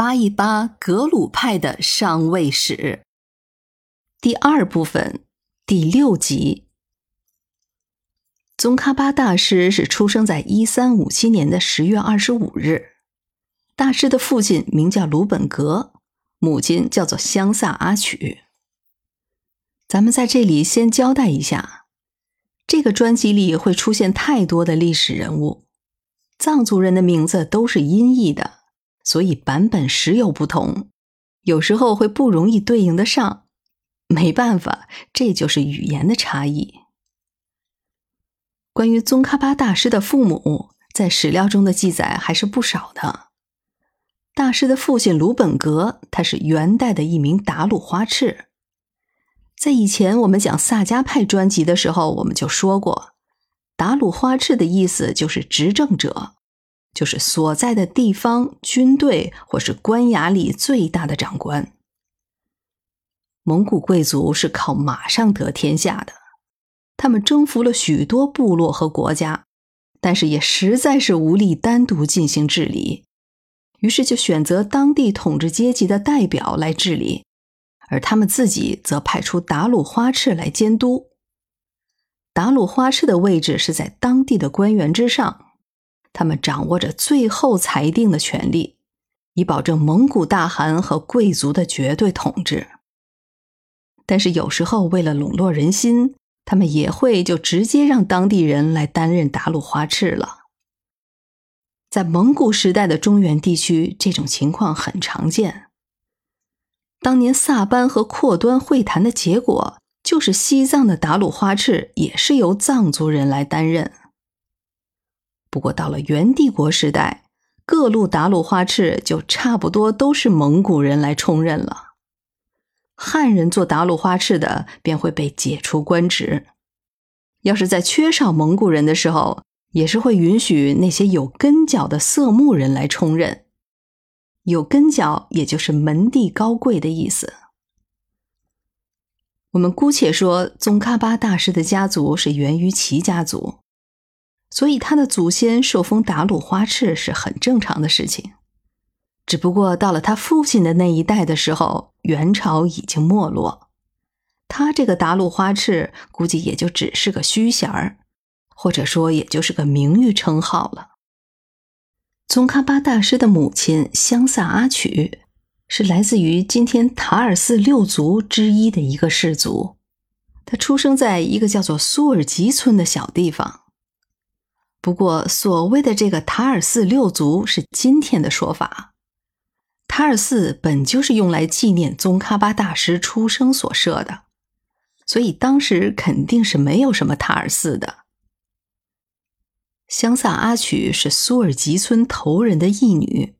扒一扒格鲁派的上位史。第二部分第六集。宗喀巴大师是出生在一三五七年的十月二十五日。大师的父亲名叫鲁本格，母亲叫做香萨阿曲。咱们在这里先交代一下，这个专辑里会出现太多的历史人物，藏族人的名字都是音译的，所以版本时有不同，有时候会不容易对应得上。没办法，这就是语言的差异。关于宗喀巴大师的父母，在史料中的记载还是不少的。大师的父亲鲁本格，他是元代的一名达鲁花赤。在以前我们讲萨迦派专辑的时候，我们就说过，达鲁花赤的意思就是执政者，就是所在的地方军队或是官衙里最大的长官。蒙古贵族是靠马上得天下的。他们征服了许多部落和国家，但是也实在是无力单独进行治理，于是就选择当地统治阶级的代表来治理，而他们自己则派出达鲁花赤来监督。达鲁花赤的位置是在当地的官员之上，他们掌握着最后裁定的权利，以保证蒙古大汗和贵族的绝对统治。但是有时候为了笼络人心。他们也会就直接让当地人来担任达鲁花赤了。在蒙古时代的中原地区，这种情况很常见。当年萨班和阔端会谈的结果，就是西藏的达鲁花赤也是由藏族人来担任。不过到了元帝国时代，各路达鲁花赤就差不多都是蒙古人来充任了。汉人做达鲁花赤的便会被解除官职，要是在缺少蒙古人的时候，也是会允许那些有根脚的色目人来充任。有根脚，也就是门第高贵的意思。我们姑且说，宗喀巴大师的家族是源于齐家族，所以他的祖先受封达鲁花赤是很正常的事情。只不过到了他父亲的那一代的时候，元朝已经没落，他这个达鲁花赤估计也就只是个虚衔儿，或者说也就是个名誉称号了。宗喀巴大师的母亲香萨阿曲是来自于今天塔尔寺六族之一的一个氏族，他出生在一个叫做苏尔吉村的小地方。不过所谓的这个塔尔寺六族是今天的说法。塔尔寺本就是用来纪念宗喀巴大师出生所设的，所以当时肯定是没有什么塔尔寺的。香萨阿曲是苏尔吉村头人的义女，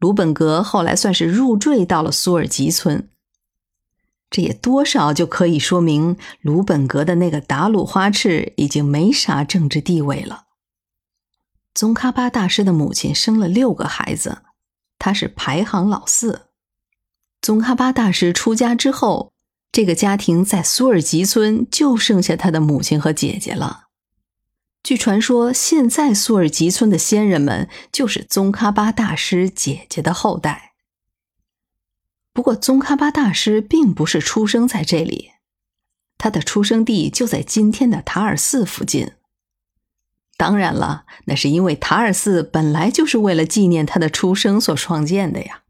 鲁本格后来算是入赘到了苏尔吉村，这也多少就可以说明鲁本格的那个达鲁花赤已经没啥政治地位了。宗喀巴大师的母亲生了六个孩子。他是排行老四。宗喀巴大师出家之后，这个家庭在苏尔吉村就剩下他的母亲和姐姐了。据传说，现在苏尔吉村的先人们就是宗喀巴大师姐姐的后代。不过，宗喀巴大师并不是出生在这里，他的出生地就在今天的塔尔寺附近。当然了，那是因为塔尔寺本来就是为了纪念他的出生所创建的呀。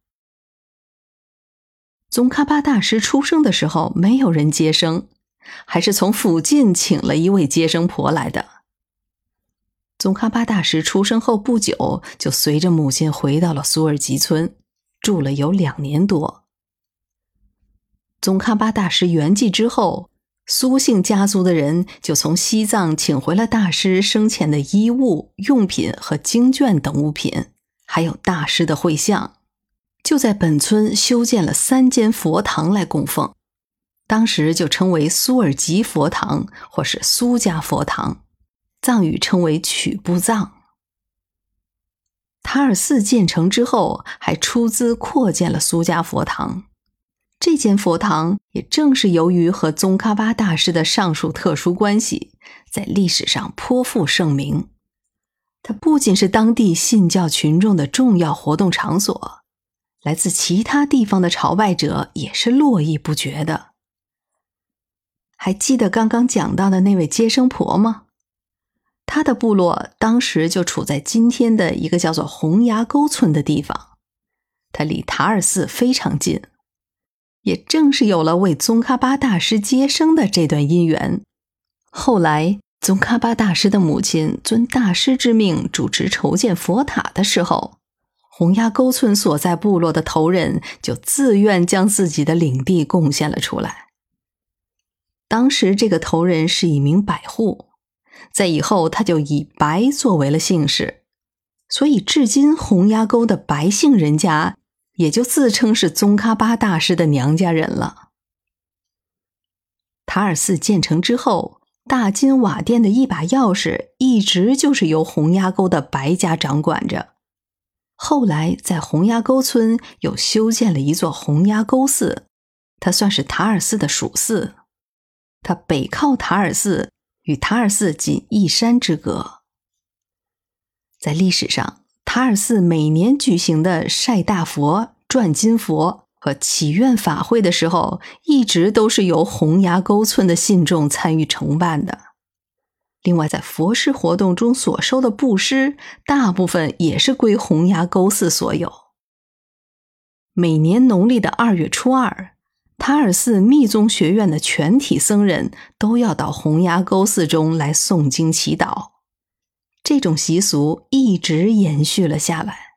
宗喀巴大师出生的时候没有人接生，还是从附近请了一位接生婆来的。宗喀巴大师出生后不久，就随着母亲回到了苏尔吉村，住了有两年多。宗喀巴大师圆寂之后。苏姓家族的人就从西藏请回了大师生前的衣物、用品和经卷等物品，还有大师的会像，就在本村修建了三间佛堂来供奉，当时就称为苏尔吉佛堂或是苏家佛堂，藏语称为曲布藏。塔尔寺建成之后，还出资扩建了苏家佛堂。这间佛堂也正是由于和宗喀巴大师的上述特殊关系，在历史上颇负盛名。它不仅是当地信教群众的重要活动场所，来自其他地方的朝拜者也是络绎不绝的。还记得刚刚讲到的那位接生婆吗？她的部落当时就处在今天的一个叫做洪崖沟村的地方，它离塔尔寺非常近。也正是有了为宗喀巴大师接生的这段姻缘，后来宗喀巴大师的母亲遵大师之命主持筹建佛塔的时候，洪崖沟村所在部落的头人就自愿将自己的领地贡献了出来。当时这个头人是一名百户，在以后他就以白作为了姓氏，所以至今洪崖沟的白姓人家。也就自称是宗喀巴大师的娘家人了。塔尔寺建成之后，大金瓦店的一把钥匙一直就是由洪崖沟的白家掌管着。后来在洪崖沟村又修建了一座洪崖沟寺，它算是塔尔寺的属寺。它北靠塔尔寺，与塔尔寺仅一山之隔。在历史上。塔尔寺每年举行的晒大佛、转金佛和祈愿法会的时候，一直都是由洪崖沟村的信众参与承办的。另外，在佛事活动中所收的布施，大部分也是归洪崖沟寺所有。每年农历的二月初二，塔尔寺密宗学院的全体僧人都要到洪崖沟寺中来诵经祈祷。这种习俗一直延续了下来。